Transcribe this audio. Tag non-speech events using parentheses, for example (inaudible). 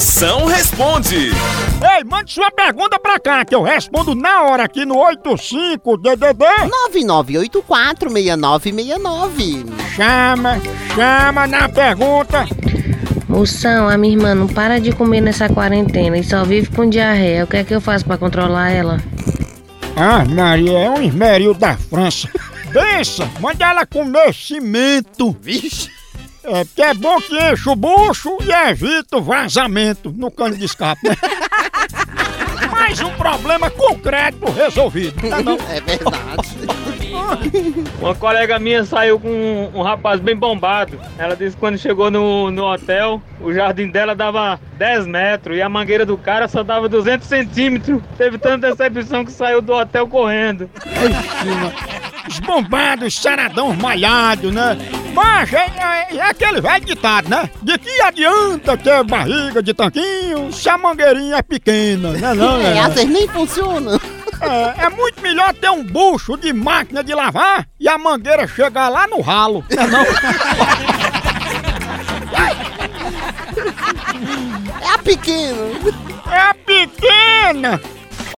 Moção responde. Ei, mande sua pergunta pra cá, que eu respondo na hora aqui no 85DDD. 99846969. Chama, chama na pergunta. Moção, a minha irmã não para de comer nessa quarentena e só vive com diarreia. O que é que eu faço pra controlar ela? Ah, Maria, é um esmeril da França. (laughs) Pensa, manda ela comer cimento. Vixe. É, porque é bom que enche o bucho e evita o vazamento no cano de escape, né? (laughs) Mais um problema concreto resolvido. tá não? É verdade. Uma colega minha saiu com um, um rapaz bem bombado. Ela disse que quando chegou no, no hotel, o jardim dela dava 10 metros e a mangueira do cara só dava 200 centímetros. Teve tanta decepção que saiu do hotel correndo. Os bombados, saradão malhado, né? Mas é, é- aquele velho ditado, né? De que adianta ter barriga de tanquinho se a mangueirinha é pequena, né? Não, (laughs) É, é, às vezes nem funciona. é, é muito melhor ter um bucho de máquina de lavar e a mangueira chegar lá no ralo, né? Não? É a pequena. É a pequena